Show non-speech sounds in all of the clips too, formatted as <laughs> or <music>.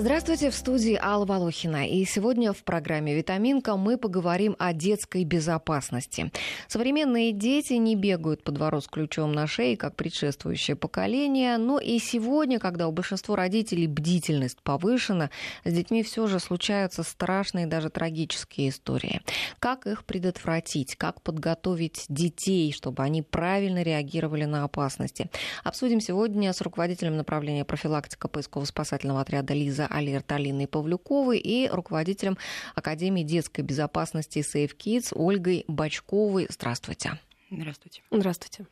Здравствуйте, в студии Алла Волохина. И сегодня в программе «Витаминка» мы поговорим о детской безопасности. Современные дети не бегают по двору с ключом на шее, как предшествующее поколение. Но и сегодня, когда у большинства родителей бдительность повышена, с детьми все же случаются страшные, даже трагические истории. Как их предотвратить? Как подготовить детей, чтобы они правильно реагировали на опасности? Обсудим сегодня с руководителем направления профилактика поисково-спасательного отряда «Лиза» Алерт Алиной Павлюковой и руководителем Академии детской безопасности Safe Kids Ольгой Бачковой. Здравствуйте. Здравствуйте. Здравствуйте.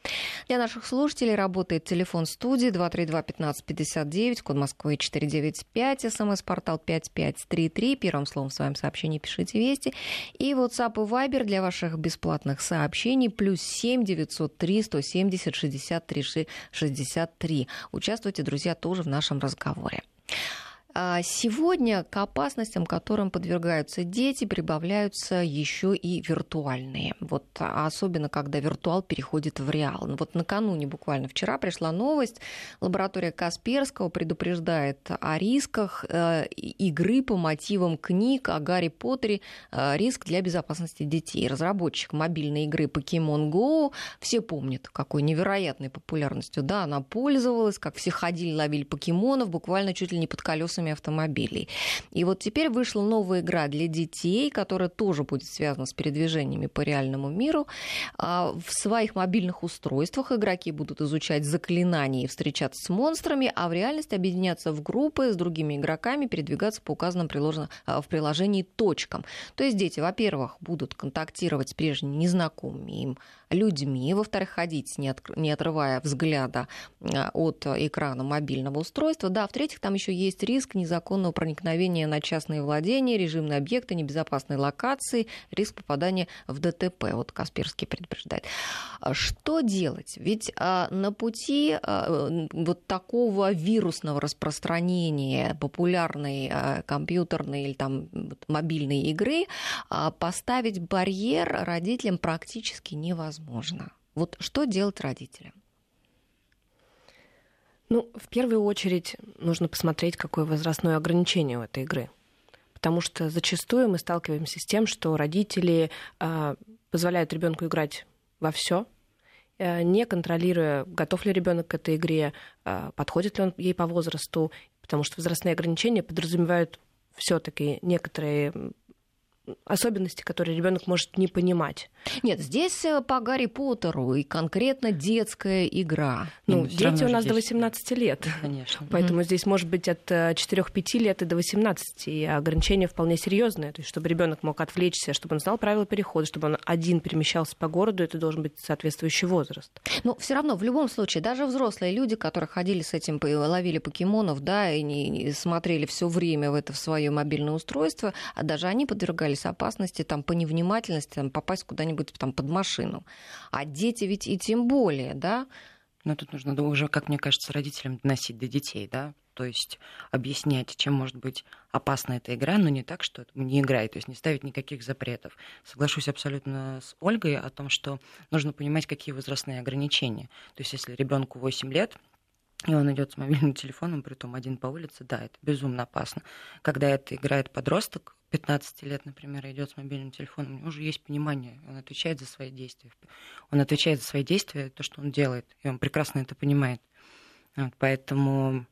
Для наших слушателей работает телефон студии 232-1559, код Москвы 495, смс-портал 5533. Первым словом в своем сообщении пишите «Вести». И WhatsApp и Viber для ваших бесплатных сообщений плюс 7 903 170 63 63. Участвуйте, друзья, тоже в нашем разговоре. А сегодня к опасностям, которым подвергаются дети, прибавляются еще и виртуальные. Вот особенно, когда виртуал переходит в реал. Вот накануне, буквально вчера, пришла новость. Лаборатория Касперского предупреждает о рисках э, игры по мотивам книг о Гарри Поттере, э, риск для безопасности детей. Разработчик мобильной игры Pokemon Go, все помнят, какой невероятной популярностью да, она пользовалась, как все ходили, ловили покемонов, буквально чуть ли не под колесами колесами автомобилей. И вот теперь вышла новая игра для детей, которая тоже будет связана с передвижениями по реальному миру. А, в своих мобильных устройствах игроки будут изучать заклинания и встречаться с монстрами, а в реальности объединяться в группы с другими игроками, передвигаться по указанным а, в приложении точкам. То есть дети, во-первых, будут контактировать с прежними незнакомыми им людьми, во-вторых, ходить, не, от, не отрывая взгляда а, от экрана мобильного устройства, да, в-третьих, там еще есть риск незаконного проникновения на частные владения, режимные объекты, небезопасной локации, риск попадания в ДТП. Вот Касперский предупреждает. А что делать? Ведь а, на пути вот такого вирусного распространения популярной компьютерной или там мобильной игры поставить барьер родителям практически невозможно возможно. Вот что делать родителям? Ну, в первую очередь нужно посмотреть, какое возрастное ограничение у этой игры. Потому что зачастую мы сталкиваемся с тем, что родители э, позволяют ребенку играть во все, э, не контролируя, готов ли ребенок к этой игре, э, подходит ли он ей по возрасту, потому что возрастные ограничения подразумевают все-таки некоторые особенности, которые ребенок может не понимать. Нет, здесь э, по Гарри Поттеру и конкретно детская игра. Ну, ну дети у нас до 18 лет. Конечно. <laughs> Поэтому mm-hmm. здесь может быть от 4-5 э, лет и до 18. И ограничения вполне серьезные. То есть, чтобы ребенок мог отвлечься, чтобы он знал правила перехода, чтобы он один перемещался по городу, это должен быть соответствующий возраст. Но все равно, в любом случае, даже взрослые люди, которые ходили с этим, ловили покемонов, да, и не, не смотрели все время в это в свое мобильное устройство, а даже они подвергались опасности там, по невнимательности там, попасть куда-нибудь там под машину. А дети ведь и тем более, да? Но тут нужно уже, как мне кажется, родителям доносить до детей, да, то есть объяснять, чем может быть опасна эта игра, но не так, что не играй, то есть не ставить никаких запретов. Соглашусь абсолютно с Ольгой о том, что нужно понимать, какие возрастные ограничения. То есть если ребенку 8 лет, и он идет с мобильным <laughs> телефоном, при том один по улице, да, это безумно опасно. Когда это играет подросток, 15 лет, например, идет с мобильным телефоном, у него уже есть понимание, он отвечает за свои действия. Он отвечает за свои действия, то, что он делает, и он прекрасно это понимает. Вот, поэтому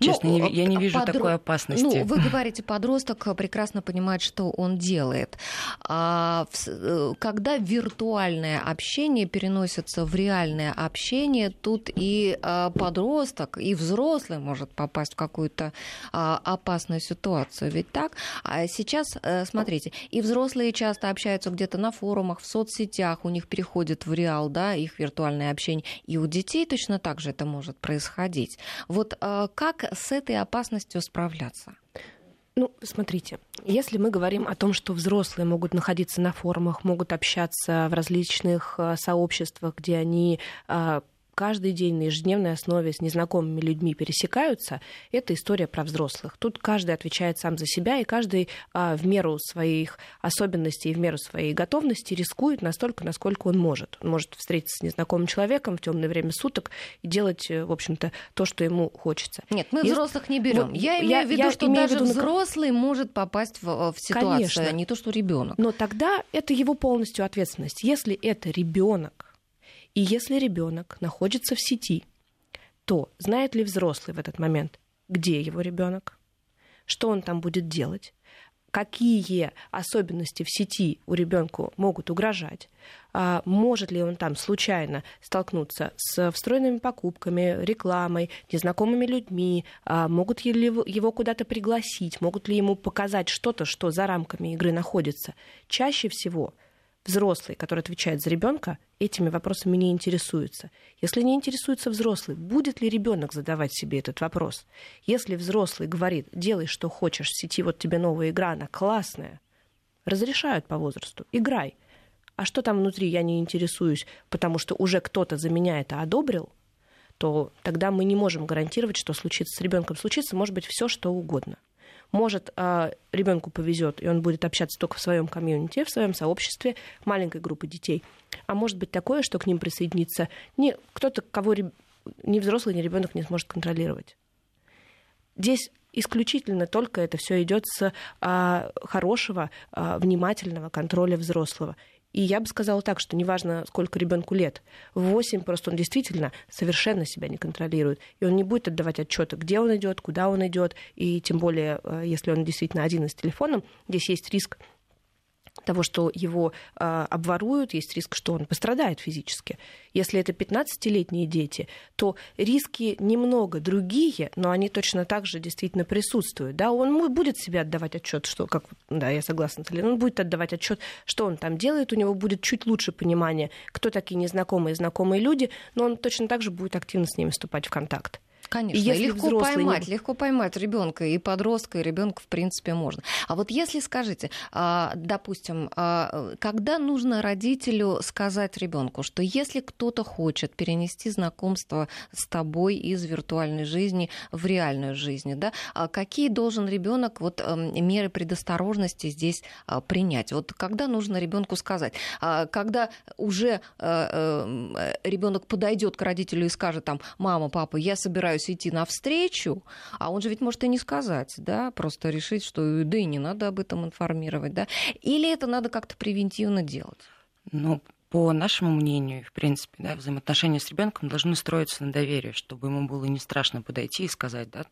Честно, ну, я не вижу подро... такой опасности. Ну, вы говорите, подросток прекрасно понимает, что он делает. А э, когда виртуальное общение переносится в реальное общение, тут и а, подросток, и взрослый может попасть в какую-то а, опасную ситуацию. Ведь так? А сейчас, э, смотрите, и взрослые часто общаются где-то на форумах, в соцсетях, у них переходит в реал, да, их виртуальное общение. И у детей точно так же это может происходить. Вот как с этой опасностью справляться? Ну, смотрите, если мы говорим о том, что взрослые могут находиться на форумах, могут общаться в различных э, сообществах, где они э, каждый день на ежедневной основе с незнакомыми людьми пересекаются, это история про взрослых. Тут каждый отвечает сам за себя, и каждый а, в меру своих особенностей и в меру своей готовности рискует настолько, насколько он может. Он может встретиться с незнакомым человеком в темное время суток и делать, э, в общем-то, то, что ему хочется. Нет, мы Если... взрослых не берем. Вот, я имею я, в виду, я что даже виду... взрослый может попасть в, в ситуацию, Конечно. а не то, что ребенок. Но тогда это его полностью ответственность. Если это ребенок, и если ребенок находится в сети, то знает ли взрослый в этот момент, где его ребенок, что он там будет делать, какие особенности в сети у ребенка могут угрожать, а, может ли он там случайно столкнуться с встроенными покупками, рекламой, незнакомыми людьми, а, могут ли его куда-то пригласить, могут ли ему показать что-то, что за рамками игры находится. Чаще всего взрослый, который отвечает за ребенка, этими вопросами не интересуется. Если не интересуется взрослый, будет ли ребенок задавать себе этот вопрос? Если взрослый говорит, делай, что хочешь, в сети вот тебе новая игра, она классная, разрешают по возрасту, играй. А что там внутри, я не интересуюсь, потому что уже кто-то за меня это одобрил, то тогда мы не можем гарантировать, что случится с ребенком. Случится, может быть, все что угодно. Может, а, ребенку повезет, и он будет общаться только в своем комьюнити, в своем сообществе маленькой группы детей. А может быть такое, что к ним присоединится не кто-то, кого ни взрослый, ни ребенок не сможет контролировать. Здесь исключительно только это все идет с а, хорошего, а, внимательного контроля взрослого. И я бы сказала так, что неважно, сколько ребенку лет, в 8 просто он действительно совершенно себя не контролирует. И он не будет отдавать отчета, где он идет, куда он идет. И тем более, э, если он действительно один с телефоном, здесь есть риск того, что его э, обворуют, есть риск, что он пострадает физически. Если это 15-летние дети, то риски немного другие, но они точно так же действительно присутствуют. Да? Он будет себе отдавать отчет, что, как, да, я согласна, Талин, он будет отдавать отчет, что он там делает, у него будет чуть лучше понимание, кто такие незнакомые и знакомые люди, но он точно так же будет активно с ними вступать в контакт. Конечно, и если легко поймать, не... легко поймать ребенка и подростка, и ребенка в принципе можно. А вот если скажите, а, допустим, а, когда нужно родителю сказать ребенку, что если кто-то хочет перенести знакомство с тобой из виртуальной жизни в реальную жизнь, да, а какие должен ребенок вот эм, меры предосторожности здесь принять? Вот когда нужно ребенку сказать, когда уже э, э, ребенок подойдет к родителю и скажет там, мама, папа, я собираюсь собираюсь идти навстречу, а он же ведь может и не сказать, да, просто решить, что да и не надо об этом информировать, да, или это надо как-то превентивно делать? Ну, по нашему мнению, в принципе, да, взаимоотношения с ребенком должны строиться на доверии, чтобы ему было не страшно подойти и сказать, да,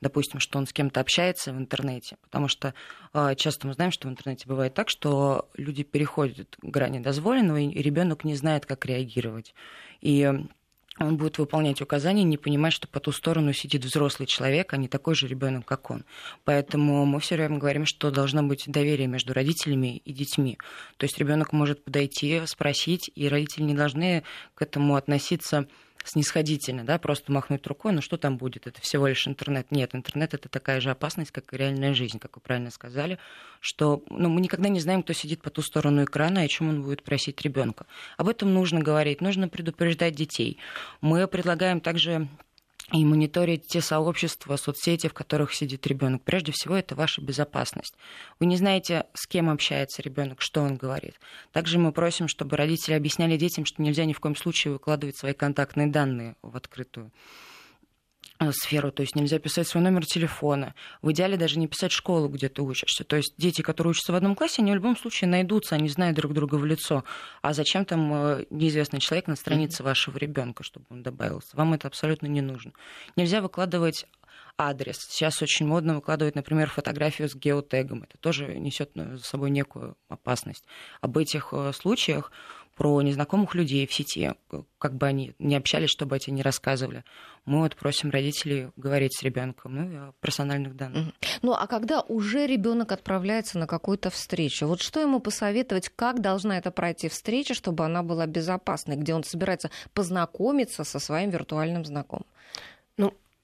допустим, что он с кем-то общается в интернете, потому что э, часто мы знаем, что в интернете бывает так, что люди переходят грани дозволенного, и ребенок не знает, как реагировать. И он будет выполнять указания, не понимать, что по ту сторону сидит взрослый человек, а не такой же ребенок, как он. Поэтому мы все время говорим, что должно быть доверие между родителями и детьми. То есть ребенок может подойти, спросить, и родители не должны к этому относиться снисходительно, да, просто махнуть рукой, ну что там будет, это всего лишь интернет. Нет, интернет это такая же опасность, как и реальная жизнь, как вы правильно сказали, что ну, мы никогда не знаем, кто сидит по ту сторону экрана и о чем он будет просить ребенка. Об этом нужно говорить, нужно предупреждать детей. Мы предлагаем также и мониторить те сообщества, соцсети, в которых сидит ребенок. Прежде всего, это ваша безопасность. Вы не знаете, с кем общается ребенок, что он говорит. Также мы просим, чтобы родители объясняли детям, что нельзя ни в коем случае выкладывать свои контактные данные в открытую сферу, то есть нельзя писать свой номер телефона. В идеале даже не писать школу, где ты учишься. То есть дети, которые учатся в одном классе, они в любом случае найдутся, они знают друг друга в лицо. А зачем там э, неизвестный человек на странице вашего ребенка, чтобы он добавился? Вам это абсолютно не нужно. Нельзя выкладывать адрес. Сейчас очень модно выкладывать, например, фотографию с геотегом. Это тоже несет за собой некую опасность. Об этих э, случаях про незнакомых людей в сети, как бы они не общались, чтобы эти не рассказывали. Мы вот просим родителей говорить с ребенком, ну о персональных данных. Ну а когда уже ребенок отправляется на какую-то встречу, вот что ему посоветовать, как должна это пройти встреча, чтобы она была безопасной, где он собирается познакомиться со своим виртуальным знакомым?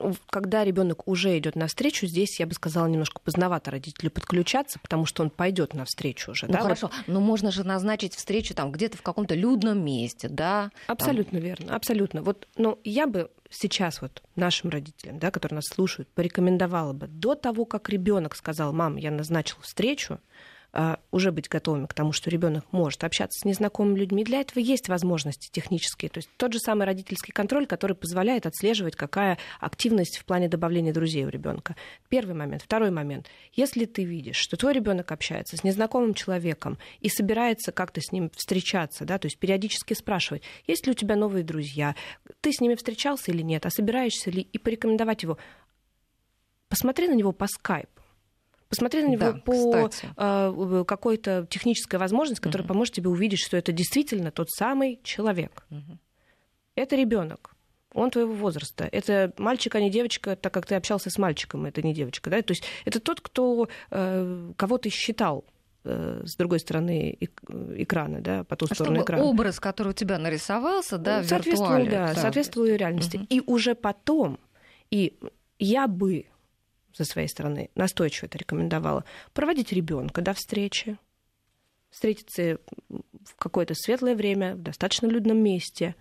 Ну, когда ребенок уже идет навстречу, здесь я бы сказала немножко поздновато родителю подключаться, потому что он пойдет навстречу уже. Ну да? хорошо, Вот но можно же назначить встречу там где-то в каком-то людном месте, да? Там- Абсолютно верно, абсолютно. Вот, но я бы сейчас вот нашим родителям, да, которые нас слушают, порекомендовала бы до того, как ребенок сказал, мам, я назначил встречу, уже быть готовыми к тому, что ребенок может общаться с незнакомыми людьми. Для этого есть возможности технические. То есть тот же самый родительский контроль, который позволяет отслеживать, какая активность в плане добавления друзей у ребенка. Первый момент. Второй момент. Если ты видишь, что твой ребенок общается с незнакомым человеком и собирается как-то с ним встречаться, да, то есть периодически спрашивать, есть ли у тебя новые друзья, ты с ними встречался или нет, а собираешься ли, и порекомендовать его. Посмотри на него по скайпу. Посмотри на него Да, по э, какой-то технической возможности, которая Мгм. поможет тебе увидеть, что это действительно тот самый человек. Мгм. Это ребенок. Он твоего возраста. Это мальчик, а не девочка, так как ты общался с мальчиком, это не девочка. Да? То есть это тот, кто, э, кого ты считал э, с другой стороны эк- экрана, да, по ту А сторону Чтобы экрана. образ, который у тебя нарисовался, да, в соответствует, виртуале. да, соответствует реальности. Мгм. И уже потом, и я бы со своей стороны. Настойчиво это рекомендовала, проводить ребенка до встречи, встретиться в какое-то светлое время, в достаточно людном месте,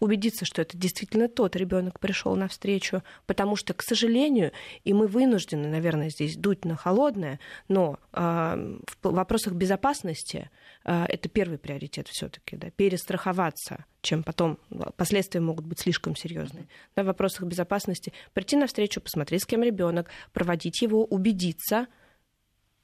убедиться, что это действительно тот ребенок пришел навстречу, потому что, к сожалению, и мы вынуждены, наверное, здесь дуть на холодное, но а, в вопросах безопасности а, это первый приоритет все-таки, да, перестраховаться, чем потом последствия могут быть слишком серьезные. Да, в вопросах безопасности прийти навстречу, посмотреть, с кем ребенок, проводить его, убедиться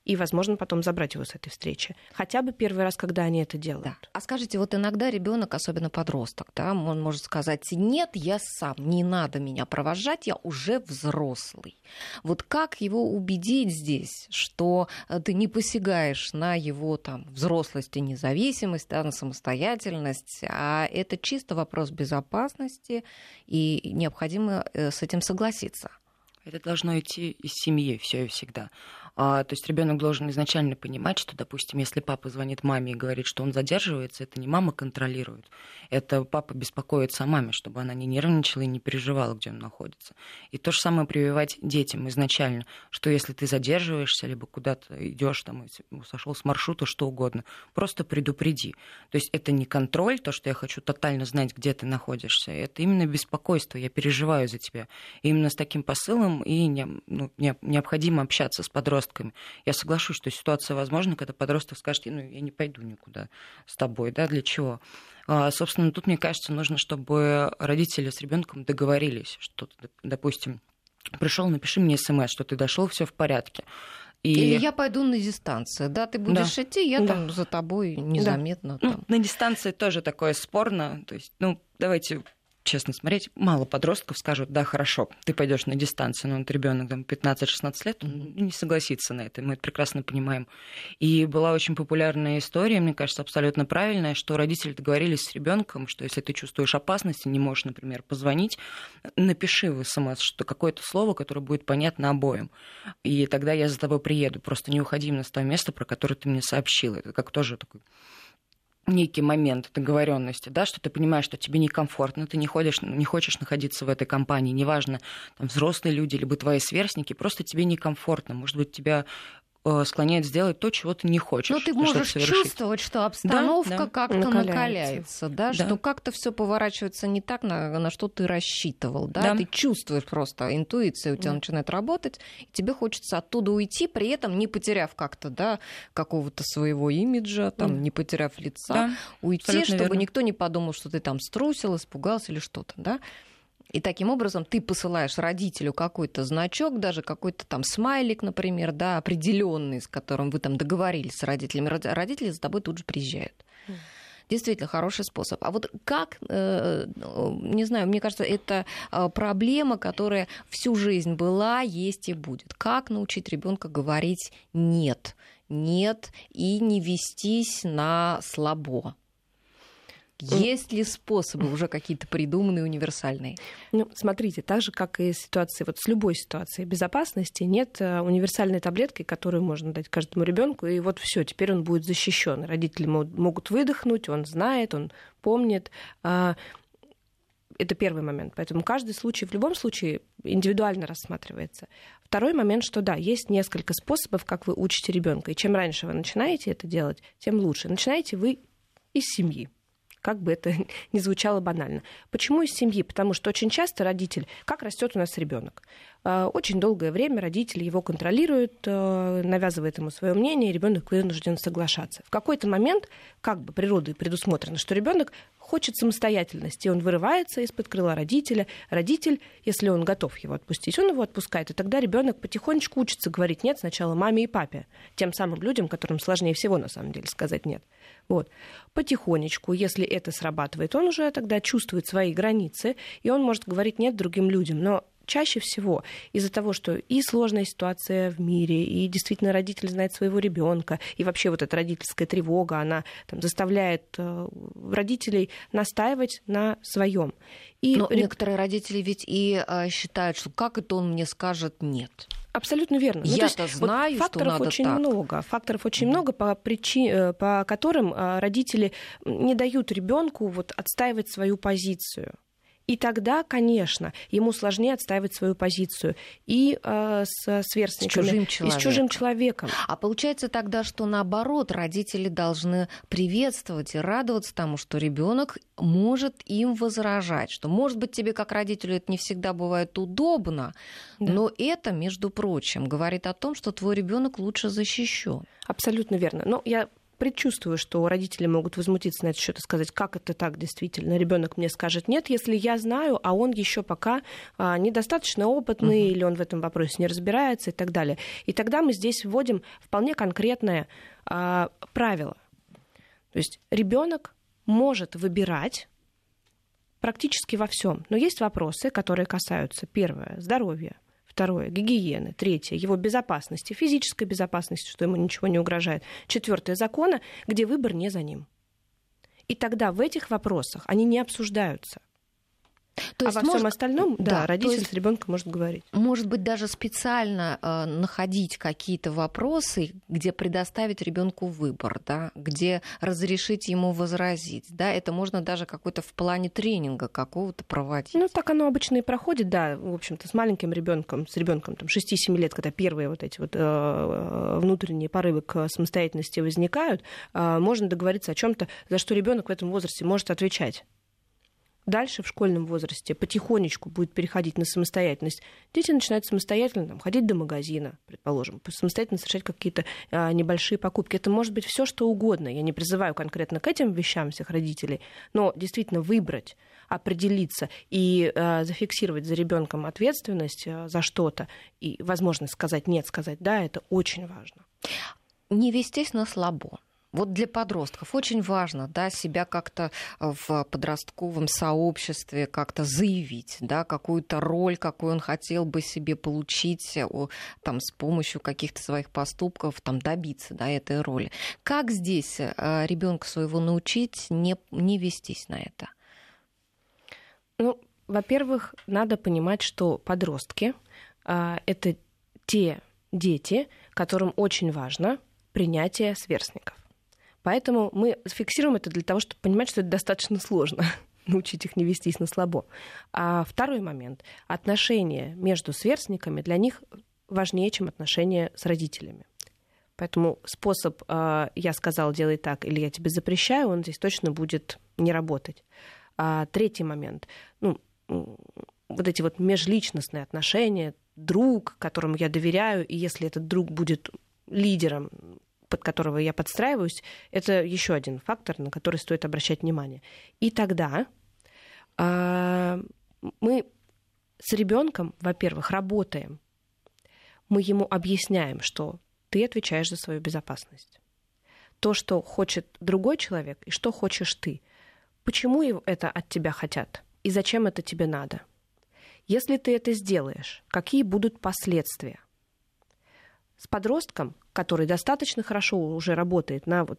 и, возможно, потом забрать его с этой встречи. Хотя бы первый раз, когда они это делают. Да. А скажите, вот иногда ребенок, особенно подросток, да, он может сказать, нет, я сам, не надо меня провожать, я уже взрослый. Вот как его убедить здесь, что э, ты не посягаешь на его там взрослость и независимость, да, на самостоятельность, а это чисто вопрос безопасности, и необходимо э, с этим согласиться. Это должно идти из семьи все и всегда. А, то есть ребенок должен изначально понимать, что, допустим, если папа звонит маме и говорит, что он задерживается, это не мама контролирует, это папа беспокоится о маме, чтобы она не нервничала и не переживала, где он находится. И то же самое прививать детям изначально, что если ты задерживаешься, либо куда-то идешь, там, сошел с маршрута, что угодно, просто предупреди. То есть это не контроль, то, что я хочу тотально знать, где ты находишься, это именно беспокойство, я переживаю за тебя. И именно с таким посылом и не, ну, не, необходимо общаться с подростками. Я соглашусь, что ситуация возможна, когда подросток скажет, ну, я не пойду никуда с тобой, да, для чего? А, собственно, тут, мне кажется, нужно, чтобы родители с ребенком договорились, что, допустим, пришел, напиши мне смс, что ты дошел, все в порядке. И... Или я пойду на дистанцию, да, ты будешь да. идти, я да. там за тобой незаметно. Да. Там. Ну, на дистанции тоже такое спорно, то есть, ну, давайте честно смотреть, мало подростков скажут, да, хорошо, ты пойдешь на дистанцию, но вот ребенок там 15-16 лет, он не согласится на это, мы это прекрасно понимаем. И была очень популярная история, мне кажется, абсолютно правильная, что родители договорились с ребенком, что если ты чувствуешь опасность и не можешь, например, позвонить, напиши в СМС, что какое-то слово, которое будет понятно обоим. И тогда я за тобой приеду. Просто не уходи именно с того места, про которое ты мне сообщила. Это как тоже такой некий момент договоренности, да, что ты понимаешь, что тебе некомфортно, ты не, ходишь, не хочешь находиться в этой компании, неважно, там, взрослые люди, либо твои сверстники, просто тебе некомфортно. Может быть, тебя склоняет сделать то, чего ты не хочешь. Но ты можешь чувствовать, что обстановка да, да. как-то накаляется, накаляется да, да. что как-то все поворачивается не так, на, на что ты рассчитывал. Да? Да. Ты чувствуешь просто, интуиция у тебя да. начинает работать, и тебе хочется оттуда уйти, при этом не потеряв как-то да, какого-то своего имиджа, там, да. не потеряв лица, да, уйти, чтобы верно. никто не подумал, что ты там струсил, испугался или что-то. Да? И таким образом ты посылаешь родителю какой-то значок, даже какой-то там смайлик, например, да, определенный, с которым вы там договорились с родителями. Родители за тобой тут же приезжают. Действительно хороший способ. А вот как, э, не знаю, мне кажется, это проблема, которая всю жизнь была, есть и будет. Как научить ребенка говорить нет, нет и не вестись на слабо? Есть ли способы уже какие-то придуманные, универсальные? Ну, смотрите, так же, как и ситуации, вот с любой ситуацией безопасности, нет э, универсальной таблетки, которую можно дать каждому ребенку, и вот все, теперь он будет защищен. Родители могут выдохнуть, он знает, он помнит. А, это первый момент. Поэтому каждый случай в любом случае индивидуально рассматривается. Второй момент, что да, есть несколько способов, как вы учите ребенка. И чем раньше вы начинаете это делать, тем лучше. Начинаете вы из семьи как бы это <laughs> ни звучало банально. Почему из семьи? Потому что очень часто родитель, как растет у нас ребенок, а, очень долгое время родители его контролируют, а, навязывают ему свое мнение, и ребенок вынужден соглашаться. В какой-то момент, как бы природой предусмотрено, что ребенок хочет самостоятельности, он вырывается из-под крыла родителя. Родитель, если он готов его отпустить, он его отпускает, и тогда ребенок потихонечку учится говорить нет сначала маме и папе, тем самым людям, которым сложнее всего на самом деле сказать нет. Вот. Потихонечку, если это срабатывает, он уже тогда чувствует свои границы, и он может говорить нет другим людям. Но чаще всего из-за того, что и сложная ситуация в мире, и действительно родитель знает своего ребенка, и вообще вот эта родительская тревога, она там, заставляет э, родителей настаивать на своем. И Но некоторые родители ведь и э, считают, что как это он мне скажет нет. Абсолютно верно. Ну, Я-то вот знаю, факторов что надо очень так. много. Факторов очень mm-hmm. много, по, причин, э, по которым родители не дают ребенку вот отстаивать свою позицию. И тогда, конечно, ему сложнее отстаивать свою позицию и э, с сверстниками, с чужим, и с чужим человеком. А получается тогда, что наоборот, родители должны приветствовать и радоваться тому, что ребенок может им возражать, что, может быть, тебе как родителю это не всегда бывает удобно, да. но это, между прочим, говорит о том, что твой ребенок лучше защищен. Абсолютно верно. Но я предчувствую, что родители могут возмутиться на этот счет и сказать, как это так действительно. Ребенок мне скажет нет, если я знаю, а он еще пока а, недостаточно опытный, угу. или он в этом вопросе не разбирается и так далее. И тогда мы здесь вводим вполне конкретное а, правило. То есть ребенок может выбирать практически во всем. Но есть вопросы, которые касаются, первое, здоровья, Второе, гигиены. Третье, его безопасности, физической безопасности, что ему ничего не угрожает. Четвертое, закона, где выбор не за ним. И тогда в этих вопросах они не обсуждаются. То а есть во может... всем остальном, да, да родитель есть... с ребенком может говорить. Может быть, даже специально э, находить какие-то вопросы, где предоставить ребенку выбор, да, где разрешить ему возразить. Да, это можно даже какой-то в плане тренинга какого-то проводить. Ну, так оно обычно и проходит, да, в общем-то, с маленьким ребенком, с ребенком там 6-7 лет, когда первые вот эти вот э, э, внутренние порывы к самостоятельности возникают, э, можно договориться о чем-то, за что ребенок в этом возрасте может отвечать дальше в школьном возрасте потихонечку будет переходить на самостоятельность, дети начинают самостоятельно там, ходить до магазина, предположим, самостоятельно совершать какие-то а, небольшие покупки. Это может быть все что угодно. Я не призываю конкретно к этим вещам всех родителей, но действительно выбрать определиться и э, зафиксировать за ребенком ответственность э, за что-то и возможность сказать нет, сказать да, это очень важно. Не вестись на слабо. Вот для подростков очень важно да, себя как-то в подростковом сообществе как-то заявить, да, какую-то роль, какую он хотел бы себе получить там, с помощью каких-то своих поступков там, добиться да, этой роли. Как здесь э, ребенка своего научить не, не вестись на это? Ну, во-первых, надо понимать, что подростки а, это те дети, которым очень важно принятие сверстников. Поэтому мы фиксируем это для того, чтобы понимать, что это достаточно сложно <laughs> научить их не вестись на слабо. А второй момент. Отношения между сверстниками для них важнее, чем отношения с родителями. Поэтому способ а, «я сказал, делай так» или «я тебе запрещаю», он здесь точно будет не работать. А третий момент. Ну, вот эти вот межличностные отношения, друг, которому я доверяю, и если этот друг будет лидером под которого я подстраиваюсь, это еще один фактор, на который стоит обращать внимание. И тогда э, мы с ребенком, во-первых, работаем. Мы ему объясняем, что ты отвечаешь за свою безопасность. То, что хочет другой человек, и что хочешь ты. Почему это от тебя хотят? И зачем это тебе надо? Если ты это сделаешь, какие будут последствия? С подростком который достаточно хорошо уже работает на вот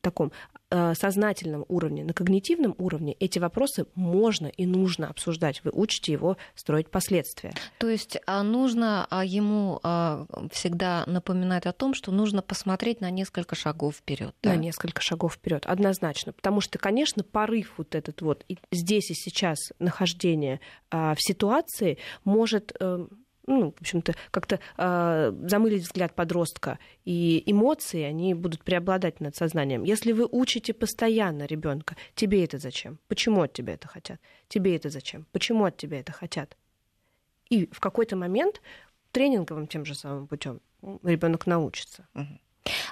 таком э, сознательном уровне, на когнитивном уровне эти вопросы можно и нужно обсуждать. Вы учите его строить последствия. То есть а, нужно а, ему а, всегда напоминать о том, что нужно посмотреть на несколько шагов вперед. Да? На несколько шагов вперед, однозначно. Потому что, конечно, порыв вот этот вот здесь и сейчас нахождение в ситуации может э, ну, в общем-то, как-то э, замылить взгляд подростка, и эмоции, они будут преобладать над сознанием. Если вы учите постоянно ребенка, тебе это зачем? Почему от тебя это хотят? Тебе это зачем? Почему от тебя это хотят? И в какой-то момент тренинговым тем же самым путем ребенок научится. Угу.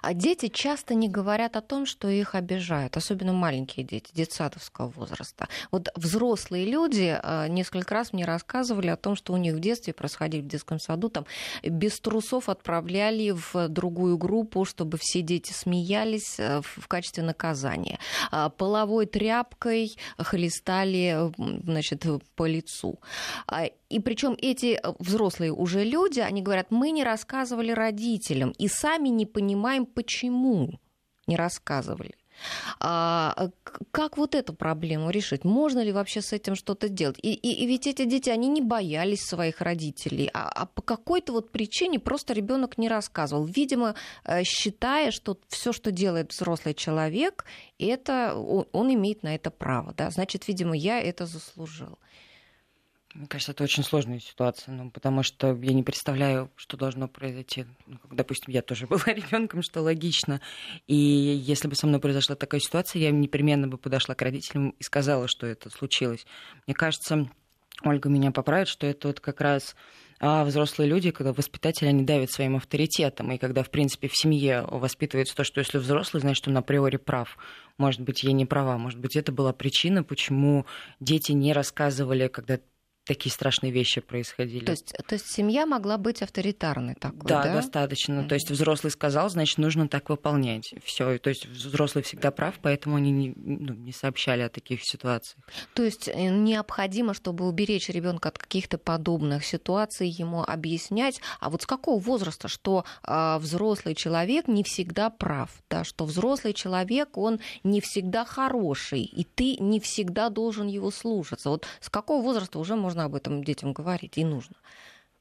А дети часто не говорят о том, что их обижают, особенно маленькие дети, детсадовского возраста. Вот взрослые люди а, несколько раз мне рассказывали о том, что у них в детстве происходили в детском саду, там без трусов отправляли в другую группу, чтобы все дети смеялись э, в качестве наказания. А, половой тряпкой хлестали значит, по лицу. А, и причем эти взрослые уже люди, они говорят, мы не рассказывали родителям и сами не понимаем, почему не рассказывали. А, как вот эту проблему решить? Можно ли вообще с этим что-то делать? И, и, и ведь эти дети, они не боялись своих родителей, а, а по какой-то вот причине просто ребенок не рассказывал. Видимо, э, считая, что все, что делает взрослый человек, это он, он имеет на это право. Да? Значит, видимо, я это заслужил. Мне кажется, это очень сложная ситуация, ну, потому что я не представляю, что должно произойти. Ну, допустим, я тоже <laughs> была ребенком, что логично. И если бы со мной произошла такая ситуация, я непременно бы подошла к родителям и сказала, что это случилось. Мне кажется, Ольга меня поправит, что это вот как раз а взрослые люди, когда воспитатели, они давят своим авторитетом, и когда, в принципе, в семье воспитывается то, что если взрослый, значит, он априори прав. Может быть, я не права, может быть, это была причина, почему дети не рассказывали, когда такие страшные вещи происходили. То есть, то есть семья могла быть авторитарной такой, да? Да, достаточно. Mm-hmm. То есть взрослый сказал, значит, нужно так выполнять. Все. То есть взрослый всегда прав, поэтому они не, ну, не сообщали о таких ситуациях. То есть э, необходимо, чтобы уберечь ребенка от каких-то подобных ситуаций, ему объяснять. А вот с какого возраста, что э, взрослый человек не всегда прав, да, что взрослый человек, он не всегда хороший, и ты не всегда должен его слушаться. Вот с какого возраста уже можно можно об этом детям говорить и нужно.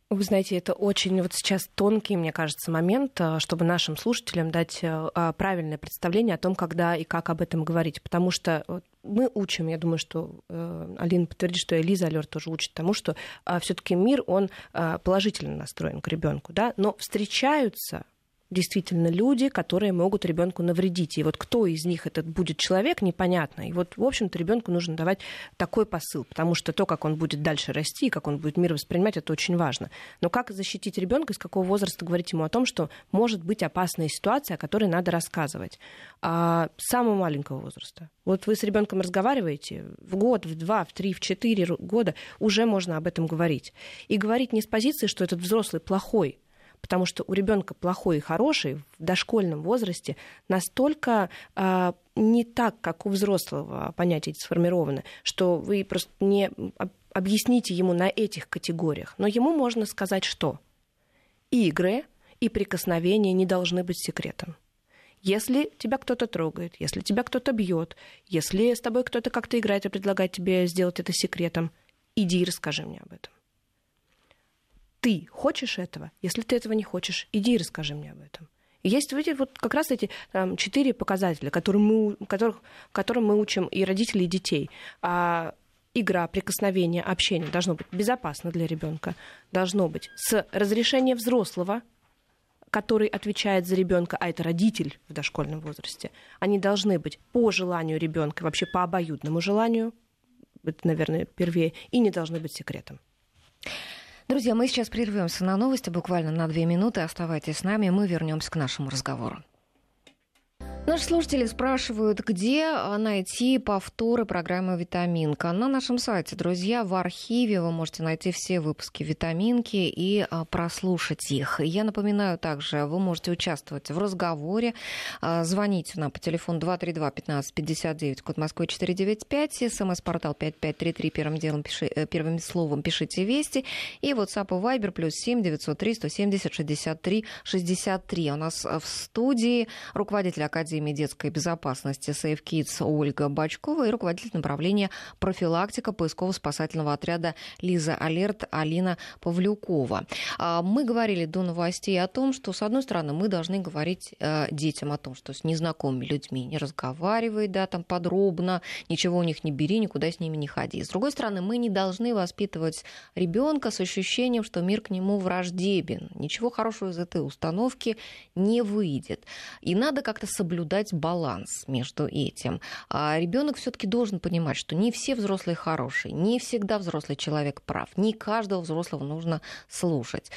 Вы знаете, это очень вот сейчас тонкий, мне кажется, момент, э, чтобы нашим слушателям дать э, а, правильное представление о том, когда и как об этом говорить. Потому что мы учим, я думаю, что э, Алина подтвердит, что Элиза Алер тоже учит тому, что а, все-таки мир, он а, положительно настроен к ребенку, да, но встречаются действительно люди, которые могут ребенку навредить. И вот кто из них этот будет человек, непонятно. И вот, в общем-то, ребенку нужно давать такой посыл, потому что то, как он будет дальше расти, как он будет мир воспринимать, это очень важно. Но как защитить ребенка, с какого возраста говорить ему о том, что может быть опасная ситуация, о которой надо рассказывать? А с самого маленького возраста. Вот вы с ребенком разговариваете в год, в два, в три, в четыре года, уже можно об этом говорить. И говорить не с позиции, что этот взрослый плохой, потому что у ребенка плохой и хороший в дошкольном возрасте настолько э, не так, как у взрослого понятия сформированы, что вы просто не объясните ему на этих категориях. Но ему можно сказать, что игры и прикосновения не должны быть секретом. Если тебя кто-то трогает, если тебя кто-то бьет, если с тобой кто-то как-то играет и предлагает тебе сделать это секретом, иди и расскажи мне об этом ты хочешь этого? Если ты этого не хочешь, иди и расскажи мне об этом. И есть эти, вот как раз эти там, четыре показателя, которым мы, которых, которым мы учим и родителей, и детей. А, игра, прикосновение, общение должно быть безопасно для ребенка, должно быть с разрешения взрослого, который отвечает за ребенка, а это родитель в дошкольном возрасте. Они должны быть по желанию ребенка, вообще по обоюдному желанию, это, наверное, первее, и не должны быть секретом. Друзья, мы сейчас прервемся на новости буквально на две минуты. Оставайтесь с нами, мы вернемся к нашему разговору. Наши слушатели спрашивают, где а, найти повторы программы «Витаминка». На нашем сайте, друзья, в архиве вы можете найти все выпуски «Витаминки» и а, прослушать их. Я напоминаю также, вы можете участвовать в разговоре. А, звоните нам по телефону 232-1559, код Москвы 495, смс-портал 5533, первым, делом пиши, э, первым словом пишите «Вести». И WhatsApp и Viber плюс 7 903 170 63 63. У нас в студии руководитель Академии Академии детской безопасности Safe Kids Ольга Бачкова и руководитель направления профилактика поисково-спасательного отряда Лиза Алерт Алина Павлюкова. А, мы говорили до новостей о том, что, с одной стороны, мы должны говорить э, детям о том, что с незнакомыми людьми не разговаривай, да, там подробно, ничего у них не бери, никуда с ними не ходи. С другой стороны, мы не должны воспитывать ребенка с ощущением, что мир к нему враждебен. Ничего хорошего из этой установки не выйдет. И надо как-то соблюдать баланс между этим. А ребенок все-таки должен понимать, что не все взрослые хорошие, не всегда взрослый человек прав, не каждого взрослого нужно слушать.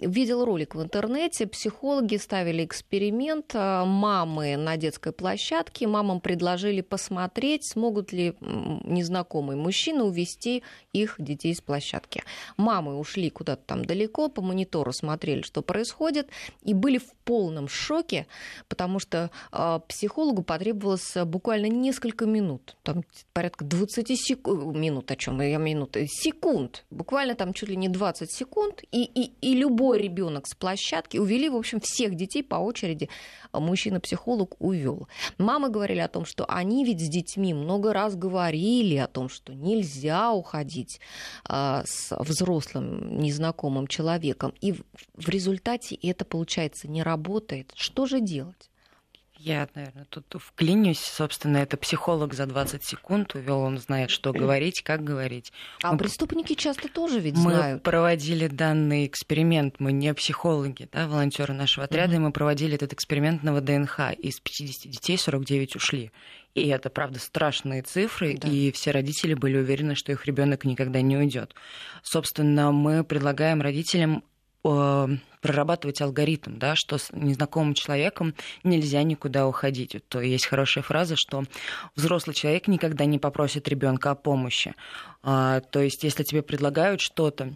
Видел ролик в интернете, психологи ставили эксперимент, а, мамы на детской площадке, мамам предложили посмотреть, смогут ли незнакомые мужчины увести их детей с площадки. Мамы ушли куда-то там далеко, по монитору смотрели, что происходит, и были в полном шоке, потому что э, психологу потребовалось буквально несколько минут, там порядка 20 секунд, минут, о чем я минуты, секунд, буквально там чуть ли не 20 секунд, и, и, и любой ребенок с площадки, увели, в общем, всех детей по очереди, а мужчина-психолог увел. Мамы говорили о том, что они ведь с детьми много раз говорили о том, что нельзя уходить а, с взрослым незнакомым человеком. И в результате это, получается, не работает. Что же делать? Я, наверное, тут вклинюсь. Собственно, это психолог за 20 секунд увел, он знает, что говорить, как говорить. А мы... преступники часто тоже ведь мы знают. Мы проводили данный эксперимент, мы не психологи, да, волонтеры нашего отряда, mm-hmm. и мы проводили этот эксперимент на ВДНХ. Из 50 детей 49 ушли. И это, правда, страшные цифры, да. и все родители были уверены, что их ребенок никогда не уйдет. Собственно, мы предлагаем родителям прорабатывать алгоритм, да, что с незнакомым человеком нельзя никуда уходить. То есть хорошая фраза, что взрослый человек никогда не попросит ребенка о помощи. А, то есть если тебе предлагают что-то,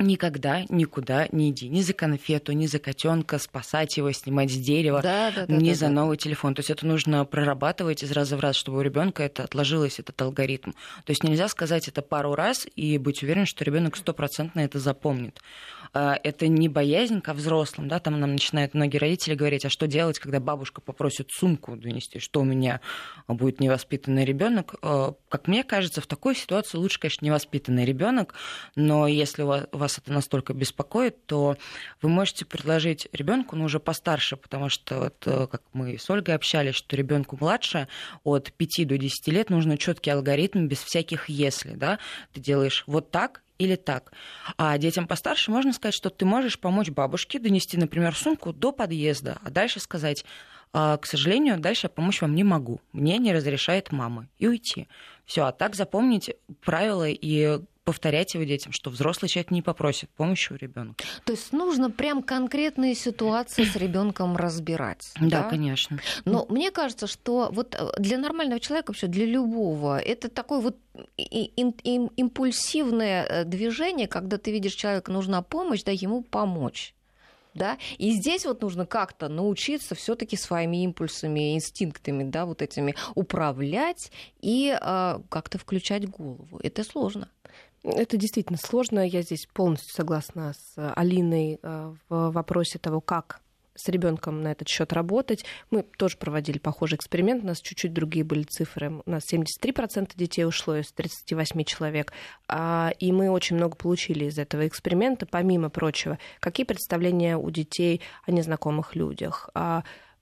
Никогда никуда не иди. Ни за конфету, ни за котенка, спасать его, снимать с дерева, да, да, да, ни да, за да. новый телефон. То есть это нужно прорабатывать из раза в раз, чтобы у ребенка это отложилось, этот алгоритм. То есть нельзя сказать это пару раз и быть уверен, что ребенок стопроцентно это запомнит. А, это не боязнь ко взрослым, да, там нам начинают многие родители говорить, а что делать, когда бабушка попросит сумку донести, что у меня будет невоспитанный ребенок. А, как мне кажется, в такой ситуации лучше, конечно, невоспитанный ребенок, но если вас это настолько беспокоит, то вы можете предложить ребенку, ну, уже постарше, потому что, вот, э, как мы с Ольгой общались, что ребенку младше от 5 до 10 лет нужно четкий алгоритм без всяких если, да, ты делаешь вот так, или так. А детям постарше можно сказать, что ты можешь помочь бабушке донести, например, сумку до подъезда, а дальше сказать, «А, к сожалению, дальше я помочь вам не могу, мне не разрешает мама, и уйти. Все, а так запомнить правила и повторять его детям, что взрослый человек не попросит помощи у ребенка. То есть нужно прям конкретные ситуации с ребенком разбирать. Да, да, конечно. Но мне кажется, что вот э, для нормального человека, вообще для любого, это такой вот импульсивное э, движение, когда ты видишь человека, нужна помощь, да, ему помочь да, и здесь вот нужно как-то научиться все-таки своими импульсами, инстинктами, да, вот этими управлять и э, как-то включать голову. Это сложно. Это действительно сложно. Я здесь полностью согласна с Алиной э, в вопросе того, как с ребенком на этот счет работать. Мы тоже проводили похожий эксперимент. У нас чуть-чуть другие были цифры. У нас 73% детей ушло из 38 человек. А, и мы очень много получили из этого эксперимента. Помимо прочего, какие представления у детей о незнакомых людях?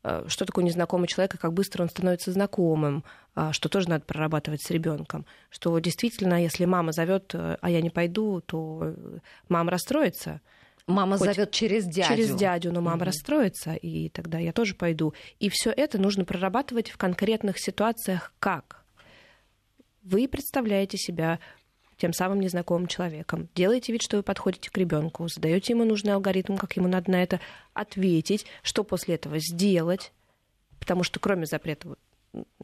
Э, что такое незнакомый человек и как быстро он становится знакомым, а, что тоже надо прорабатывать с ребенком. Что действительно, если мама зовет, э, а я не пойду, то э, мама расстроится. Мама зовет через дядю. Через дядю, но мама угу. расстроится, и тогда я тоже пойду. И все это нужно прорабатывать в конкретных ситуациях как. Вы представляете себя тем самым незнакомым человеком. Делаете вид, что вы подходите к ребенку, задаете ему нужный алгоритм, как ему надо на это ответить, что после этого сделать, потому что кроме запрета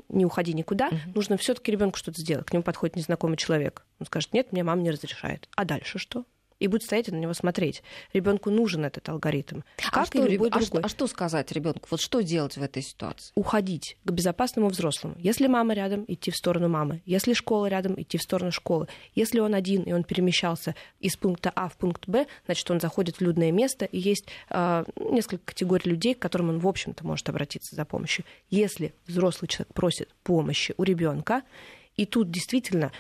не уходи никуда, uh-huh. нужно все-таки ребенку что-то сделать. К нему подходит незнакомый человек. Он скажет, нет, мне мама не разрешает. А дальше что? И будет стоять и на него смотреть. Ребенку нужен этот алгоритм. А как а что, и любой а другой. Что, а что сказать ребенку? Вот что делать в этой ситуации? Уходить к безопасному взрослому. Если мама рядом, идти в сторону мамы. Если школа рядом, идти в сторону школы. Если он один и он перемещался из пункта А в пункт Б, значит, он заходит в людное место, и есть э, несколько категорий людей, к которым он, в общем-то, может обратиться за помощью. Если взрослый человек просит помощи у ребенка, и тут действительно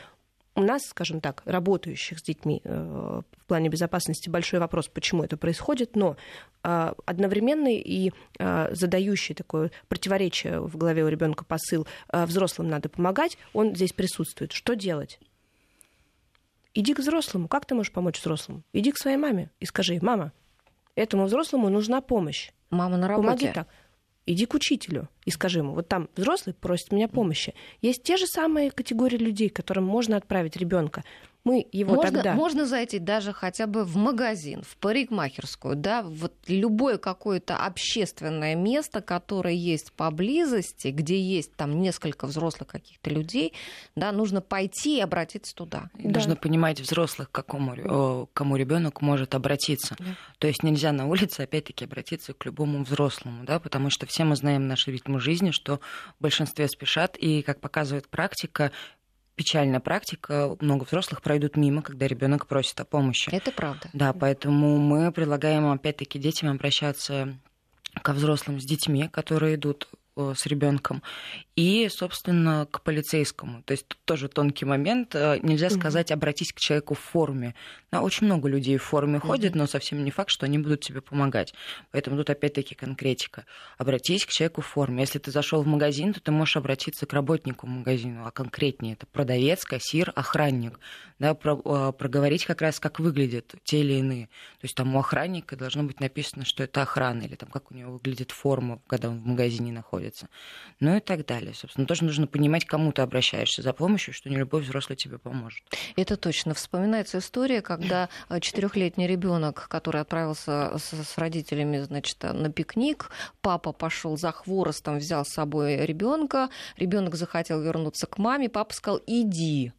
у нас, скажем так, работающих с детьми э, в плане безопасности большой вопрос, почему это происходит, но э, одновременный и э, задающий такое противоречие в голове у ребенка посыл взрослым надо помогать, он здесь присутствует. Что делать? Иди к взрослому. Как ты можешь помочь взрослому? Иди к своей маме и скажи, мама, этому взрослому нужна помощь. Мама на работе. Помоги так иди к учителю и скажи ему, вот там взрослый просит меня помощи. Есть те же самые категории людей, которым можно отправить ребенка мы его можно, тогда... Можно зайти даже хотя бы в магазин, в парикмахерскую, да, вот любое какое-то общественное место, которое есть поблизости, где есть там несколько взрослых каких-то людей, да, нужно пойти и обратиться туда. И да. Нужно понимать взрослых, к какому, кому ребенок может обратиться. Да. То есть нельзя на улице опять-таки обратиться к любому взрослому, да, потому что все мы знаем наши ритмы жизни, что в большинстве спешат, и, как показывает практика, печальная практика. Много взрослых пройдут мимо, когда ребенок просит о помощи. Это правда. Да, поэтому мы предлагаем опять-таки детям обращаться ко взрослым с детьми, которые идут с ребенком, и, собственно, к полицейскому. То есть тут тоже тонкий момент. Э, нельзя сказать, обратись к человеку в форме. Да, очень много людей в форме ходит, но совсем не факт, что они будут тебе помогать. Поэтому тут опять-таки конкретика. Обратись к человеку в форме. Если ты зашел в магазин, то ты можешь обратиться к работнику магазина, а конкретнее это продавец, кассир, охранник. Да, про, э, проговорить как раз, как выглядят те или иные. То есть там у охранника должно быть написано, что это охрана, или там как у него выглядит форма, когда он в магазине находится находится. Ну и так далее. Собственно, тоже нужно понимать, кому ты обращаешься за помощью, что не любой взрослый тебе поможет. Это точно. Вспоминается история, когда э, четырехлетний ребенок, который отправился с родителями, значит, на пикник, папа пошел за хворостом, взял с собой ребенка, ребенок захотел вернуться к маме, папа сказал, иди.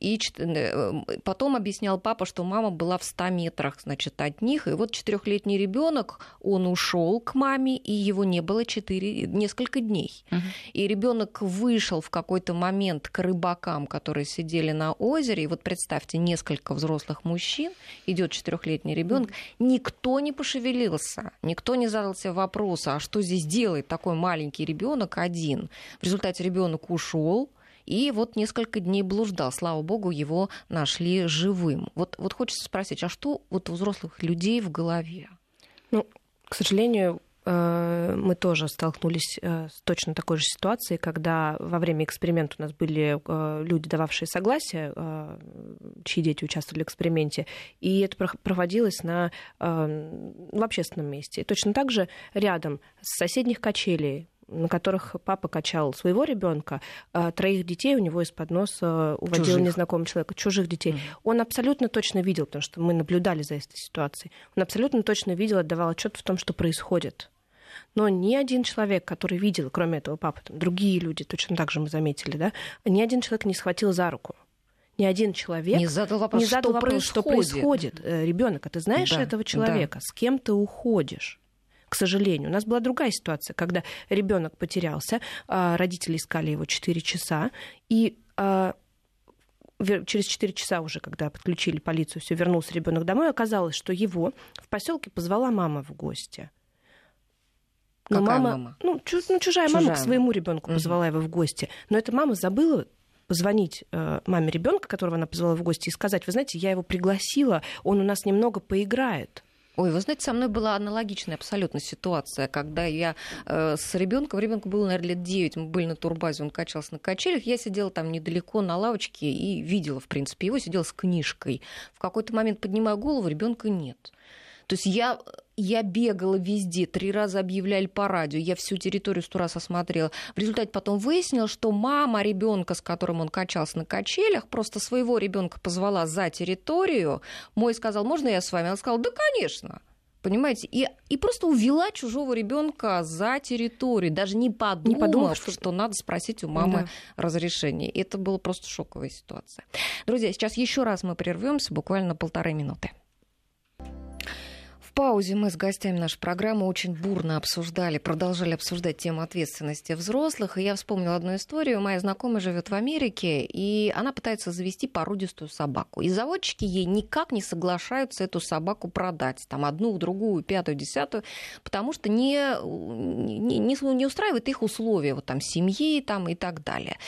И э, потом объяснял папа, что мама была в 100 метрах, значит, от них. И вот четырехлетний ребенок, он ушел к маме, и его не было 4, несколько дней. Угу. И ребенок вышел в какой-то момент к рыбакам, которые сидели на озере. И вот представьте, несколько взрослых мужчин, идет четырехлетний ребенок, угу. никто не пошевелился, никто не задал себе вопроса, а что здесь делает такой маленький ребенок один. В результате ребенок ушел, и вот несколько дней блуждал. Слава богу, его нашли живым. Вот, вот хочется спросить, а что вот у взрослых людей в голове? Ну, к сожалению, э, мы тоже столкнулись э, с точно такой же ситуацией, когда во время эксперимента у нас были э, люди, дававшие согласие, чьи дети участвовали в эксперименте, и это проводилось на, в общественном месте. И точно так же рядом с соседних качелей на которых папа качал своего ребенка, а троих детей у него из-под носа уводил чужих. незнакомый человек, чужих детей. Mm. Он абсолютно точно видел, потому что мы наблюдали за этой ситуацией, он абсолютно точно видел, отдавал отчет в том, что происходит. Но ни один человек, который видел, кроме этого папы, там, другие люди, точно так же мы заметили, да, ни один человек не схватил за руку ни один человек не задал вопрос, не задал что, вопрос происходит. что происходит. Э, Ребенок, а ты знаешь да, этого человека? Да. С кем ты уходишь? К сожалению. У нас была другая ситуация, когда ребенок потерялся, а, родители искали его 4 часа, и а, через 4 часа уже, когда подключили полицию, все вернулся ребенок домой, оказалось, что его в поселке позвала мама в гости. Но Какая мама, мама? Ну, чу, ну, чужая, чужая мама к своему ребенку позвала его в гости. Но эта мама забыла позвонить э, маме ребенка, которого она позвала в гости, и сказать, вы знаете, я его пригласила, он у нас немного поиграет. Ой, вы знаете, со мной была аналогичная абсолютно ситуация, когда я э, с ребенком, ребенку было, наверное, лет 9, мы были на турбазе, он качался на качелях, я сидела там недалеко на лавочке и видела, в принципе, его, сидела с книжкой. В какой-то момент поднимаю голову, ребенка нет. То есть я, я бегала везде, три раза объявляли по радио, я всю территорию сто раз осмотрела. В результате потом выяснила, что мама ребенка, с которым он качался на качелях, просто своего ребенка позвала за территорию. Мой сказал, можно я с вами? Она сказала, да, конечно. Понимаете? И, и просто увела чужого ребенка за территорию, даже не подумав, не подумав что... что надо спросить у мамы да. разрешение. Это была просто шоковая ситуация. Друзья, сейчас еще раз мы прервемся, буквально полторы минуты. Паузе мы с гостями нашей программы очень бурно обсуждали, продолжали обсуждать тему ответственности взрослых. И я вспомнила одну историю. Моя знакомая живет в Америке, и она пытается завести породистую собаку. И заводчики ей никак не соглашаются эту собаку продать. Там одну, другую, пятую, десятую, потому что не, не, не устраивает их условия вот там семьи там, и так далее.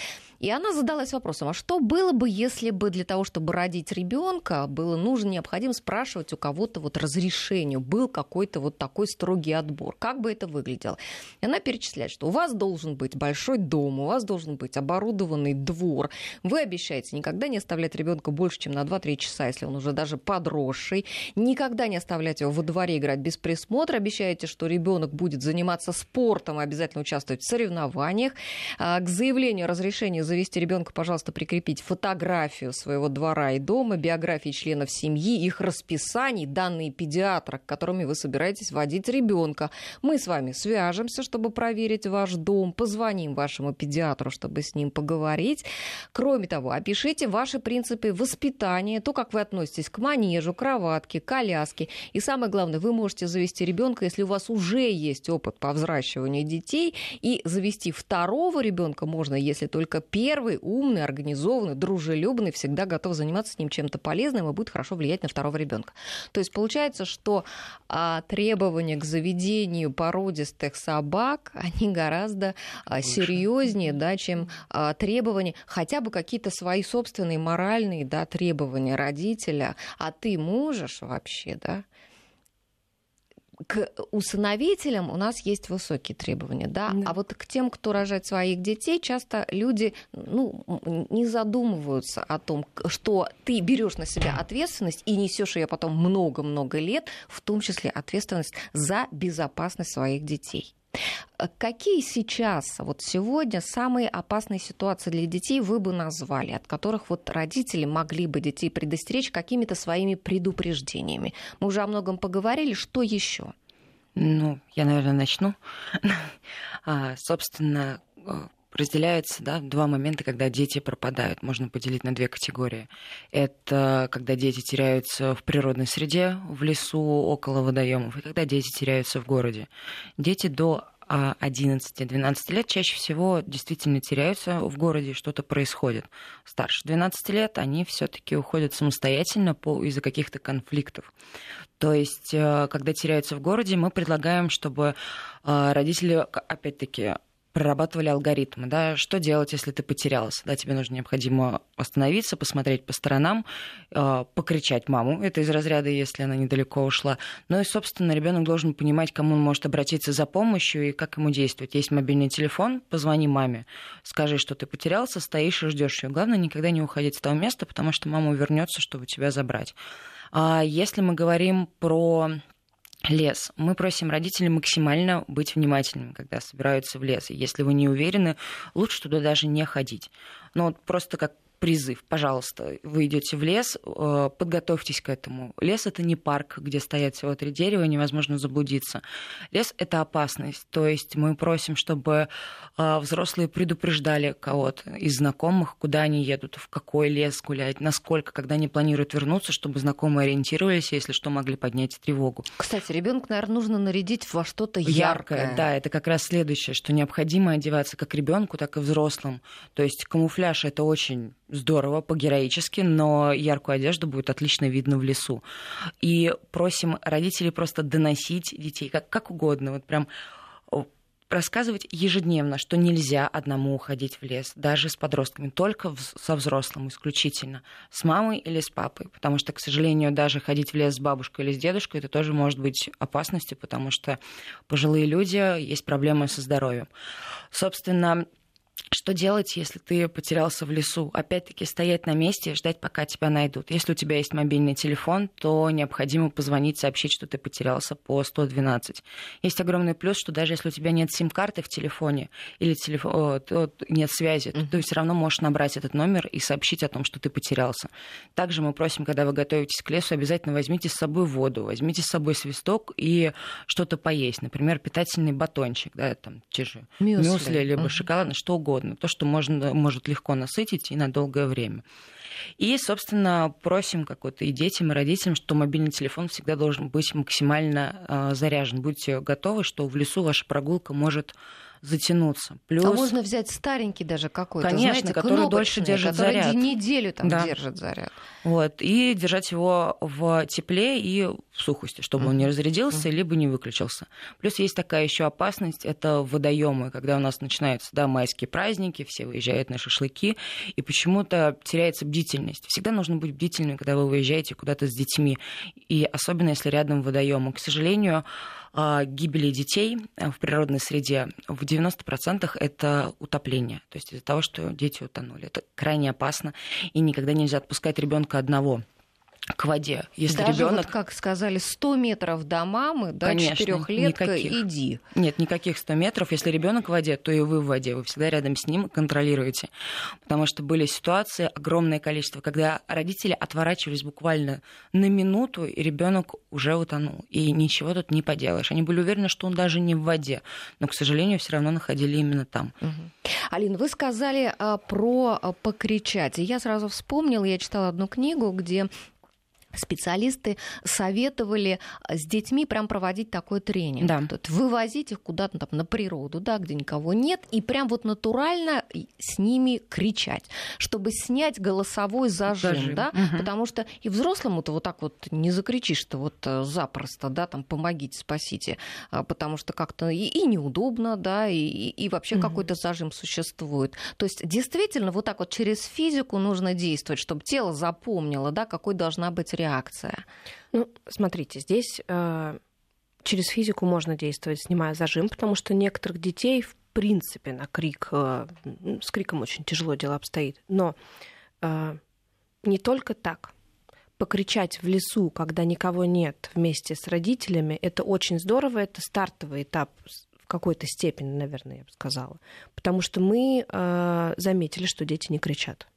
И она задалась вопросом, а что было бы, если бы для того, чтобы родить ребенка, было нужно, необходимо спрашивать у кого-то вот разрешение, был какой-то вот такой строгий отбор. Как бы это выглядело? И она перечисляет, что у вас должен быть большой дом, у вас должен быть оборудованный двор. Вы обещаете никогда не оставлять ребенка больше, чем на 2-3 часа, если он уже даже подросший. Никогда не оставлять его во дворе играть без присмотра. Обещаете, что ребенок будет заниматься спортом обязательно участвовать в соревнованиях. А, к заявлению о разрешении завести ребенка, пожалуйста, прикрепить фотографию своего двора и дома, биографии членов семьи, их расписаний, данные педиатра, к которыми вы собираетесь водить ребенка. Мы с вами свяжемся, чтобы проверить ваш дом, позвоним вашему педиатру, чтобы с ним поговорить. Кроме того, опишите ваши принципы воспитания, то, как вы относитесь к манежу, кроватке, коляске. И самое главное, вы можете завести ребенка, если у вас уже есть опыт по взращиванию детей, и завести второго ребенка можно, если только первый первый умный, организованный, дружелюбный, всегда готов заниматься с ним чем-то полезным и будет хорошо влиять на второго ребенка. То есть получается, что а, требования к заведению породистых собак, <laughs> они гораздо а, серьезнее, да, чем а, требования, хотя бы какие-то свои собственные моральные да, требования родителя. А ты можешь вообще, да? К усыновителям у нас есть высокие требования, да? да, а вот к тем, кто рожает своих детей, часто люди ну, не задумываются о том, что ты берешь на себя ответственность и несешь ее потом много-много лет, в том числе ответственность за безопасность своих детей. Какие сейчас, вот сегодня, самые опасные ситуации для детей вы бы назвали, от которых вот родители могли бы детей предостеречь какими-то своими предупреждениями? Мы уже о многом поговорили, что еще? Ну, я, наверное, начну. <laughs> а, собственно, э, разделяется да, два момента, когда дети пропадают. Можно поделить на две категории. Это когда дети теряются в природной среде, в лесу, около водоемов, и когда дети теряются в городе. Дети до 11-12 лет чаще всего действительно теряются в городе, что-то происходит. Старше 12 лет они все-таки уходят самостоятельно по, из-за каких-то конфликтов. То есть, э, когда теряются в городе, мы предлагаем, чтобы э, родители, опять-таки, прорабатывали алгоритмы, да, что делать, если ты потерялся, да, тебе нужно необходимо остановиться, посмотреть по сторонам, э, покричать маму, это из разряда, если она недалеко ушла, ну и, собственно, ребенок должен понимать, кому он может обратиться за помощью и как ему действовать. Есть мобильный телефон, позвони маме, скажи, что ты потерялся, стоишь и ждешь ее. Главное, никогда не уходить с того места, потому что мама вернется, чтобы тебя забрать. А если мы говорим про лес. Мы просим родителей максимально быть внимательными, когда собираются в лес. И если вы не уверены, лучше туда даже не ходить. Но вот просто как призыв, пожалуйста, вы идете в лес, э, подготовьтесь к этому. Лес это не парк, где стоят всего три дерева, невозможно заблудиться. Лес это опасность. То есть мы просим, чтобы э, взрослые предупреждали кого-то из знакомых, куда они едут, в какой лес гулять, насколько, когда они планируют вернуться, чтобы знакомые ориентировались, если что, могли поднять тревогу. Кстати, ребенка, наверное, нужно нарядить во что-то яркое. яркое. Да, это как раз следующее, что необходимо одеваться как ребенку, так и взрослым. То есть камуфляж это очень здорово, по-героически, но яркую одежду будет отлично видно в лесу. И просим родителей просто доносить детей как, как угодно, вот прям рассказывать ежедневно, что нельзя одному уходить в лес, даже с подростками, только со взрослым исключительно, с мамой или с папой, потому что, к сожалению, даже ходить в лес с бабушкой или с дедушкой, это тоже может быть опасностью, потому что пожилые люди, есть проблемы со здоровьем. Собственно, что делать, если ты потерялся в лесу? Опять-таки стоять на месте и ждать, пока тебя найдут. Если у тебя есть мобильный телефон, то необходимо позвонить, сообщить, что ты потерялся по 112. Есть огромный плюс, что даже если у тебя нет сим-карты в телефоне или телефон, нет связи, mm-hmm. то ты все равно можешь набрать этот номер и сообщить о том, что ты потерялся. Также мы просим, когда вы готовитесь к лесу, обязательно возьмите с собой воду, возьмите с собой свисток и что-то поесть. Например, питательный батончик, да, там те же мюсли, мюсли либо mm-hmm. шоколад, что угодно, то, что можно, может легко насытить и на долгое время. И, собственно, просим какой-то и детям, и родителям, что мобильный телефон всегда должен быть максимально э, заряжен. Будьте готовы, что в лесу ваша прогулка может затянуться. Плюс... А можно взять старенький даже какой-то, Конечно, знаете, который дольше держит который заряд. неделю там да. держит заряд. Вот, и держать его в тепле и в сухости, чтобы mm-hmm. он не разрядился, mm-hmm. либо не выключился. Плюс есть такая еще опасность, это водоемы, когда у нас начинаются да, майские праздники, все выезжают на шашлыки, и почему-то теряется бдительность. Всегда нужно быть бдительным, когда вы выезжаете куда-то с детьми, и особенно если рядом водоемы. К сожалению, а, гибели детей э, в природной среде в 90% это утопление. То есть из-за того, что дети утонули. Это крайне опасно. И никогда нельзя отпускать ребенка одного к воде. Если Даже ребенок, вот, как сказали, 100 метров до мамы, да, четырехлетка, иди. Нет, никаких 100 метров. Если ребенок в воде, то и вы в воде. Вы всегда рядом с ним контролируете. Потому что были ситуации, огромное количество, когда родители отворачивались буквально на минуту, и ребенок уже утонул. И ничего тут не поделаешь. Они были уверены, что он даже не в воде. Но, к сожалению, все равно находили именно там. Угу. Алина, вы сказали а, про а, покричать. И я сразу вспомнила, я читала одну книгу, где специалисты советовали э, с детьми прям проводить такой тренинг. Да. Есть вывозить их куда-то там на природу, да, где никого нет, и прям вот натурально с ними кричать, чтобы снять голосовой зажим, зажим. да, угу. потому что и взрослому-то вот так вот не закричишь, что вот э, запросто, да, там помогите, спасите, а, потому что как-то и, и неудобно, да, и, и вообще угу. какой-то зажим существует. То есть действительно вот так вот через физику нужно действовать, чтобы тело запомнило, да, какой должна быть реакция? Ну, смотрите, здесь э, через физику можно действовать, снимая зажим, потому что некоторых детей, в принципе, на крик, э, с криком очень тяжело дело обстоит. Но э, не только так. Покричать в лесу, когда никого нет, вместе с родителями, это очень здорово, это стартовый этап в какой-то степени, наверное, я бы сказала. Потому что мы э, заметили, что дети не кричат.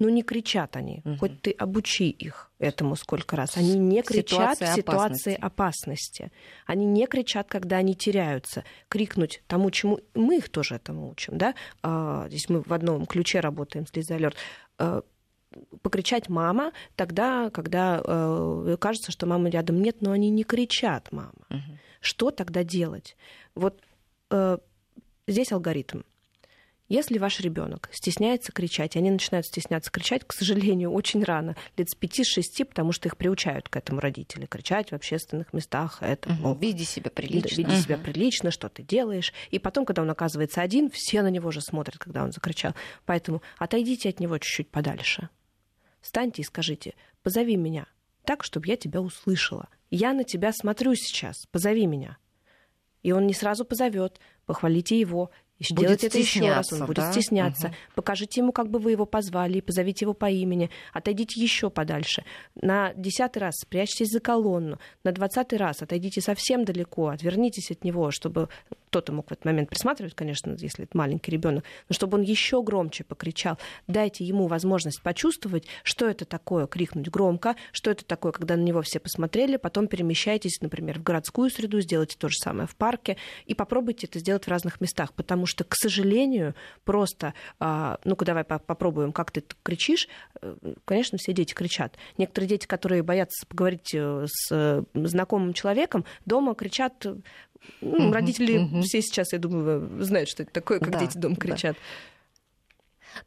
Ну, не кричат они. Угу. Хоть ты обучи их этому сколько раз. Они не кричат ситуация в ситуации опасности. опасности. Они не кричат, когда они теряются. Крикнуть тому, чему мы их тоже этому учим. Да? А, здесь мы в одном ключе работаем с Лизой Алерт а, покричать мама тогда, когда э, кажется, что мамы рядом нет, но они не кричат мама. Угу. Что тогда делать? Вот э, здесь алгоритм. Если ваш ребенок стесняется кричать, и они начинают стесняться кричать, к сожалению, <laughs> очень рано, лет с 5-6, потому что их приучают к этому родители, кричать в общественных местах. Это, угу. Веди себя прилично. Веди угу. себя прилично, что ты делаешь. И потом, когда он оказывается один, все на него же смотрят, когда он закричал. Поэтому отойдите от него чуть-чуть подальше. Встаньте и скажите, позови меня так, чтобы я тебя услышала. Я на тебя смотрю сейчас, позови меня. И он не сразу позовет, похвалите его, и будет делать это еще раз, он будет да? стесняться. Угу. Покажите ему, как бы вы его позвали, позовите его по имени, отойдите еще подальше. На десятый раз спрячьтесь за колонну, на двадцатый раз отойдите совсем далеко, отвернитесь от него, чтобы кто-то мог в этот момент присматривать, конечно, если это маленький ребенок, но чтобы он еще громче покричал. Дайте ему возможность почувствовать, что это такое крикнуть громко, что это такое, когда на него все посмотрели, потом перемещайтесь, например, в городскую среду, сделайте то же самое в парке и попробуйте это сделать в разных местах, потому что, к сожалению, просто, а, ну-ка давай попробуем, как ты кричишь, э, конечно, все дети кричат. Некоторые дети, которые боятся поговорить э, с э, знакомым человеком, дома кричат ну, родители угу. все сейчас, я думаю, знают, что это такое, как да, дети дома кричат. Да.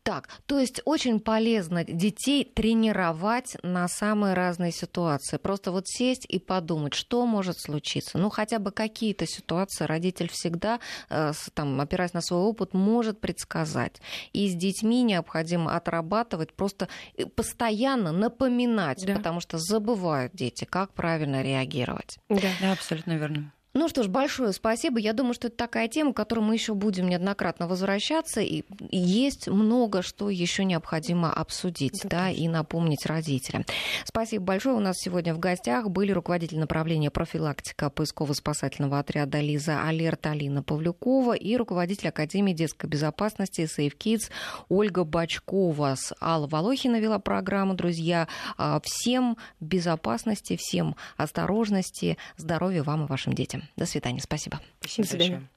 Так, то есть очень полезно детей тренировать на самые разные ситуации. Просто вот сесть и подумать, что может случиться. Ну, хотя бы какие-то ситуации родитель всегда, э, там, опираясь на свой опыт, может предсказать. И с детьми необходимо отрабатывать, просто э, постоянно напоминать, да. потому что забывают дети, как правильно реагировать. Да, да абсолютно верно. Ну что ж, большое спасибо. Я думаю, что это такая тема, к которой мы еще будем неоднократно возвращаться. И есть много, что еще необходимо обсудить да, да, и напомнить родителям. Спасибо большое. У нас сегодня в гостях были руководитель направления профилактика поисково-спасательного отряда Лиза Алерт Алина Павлюкова и руководитель Академии детской безопасности Safe Kids Ольга Бачкова. С Алла Волохина вела программу. Друзья, а, всем безопасности, всем осторожности, здоровья вам и вашим детям. До свидания. Спасибо. Спасибо До свидания.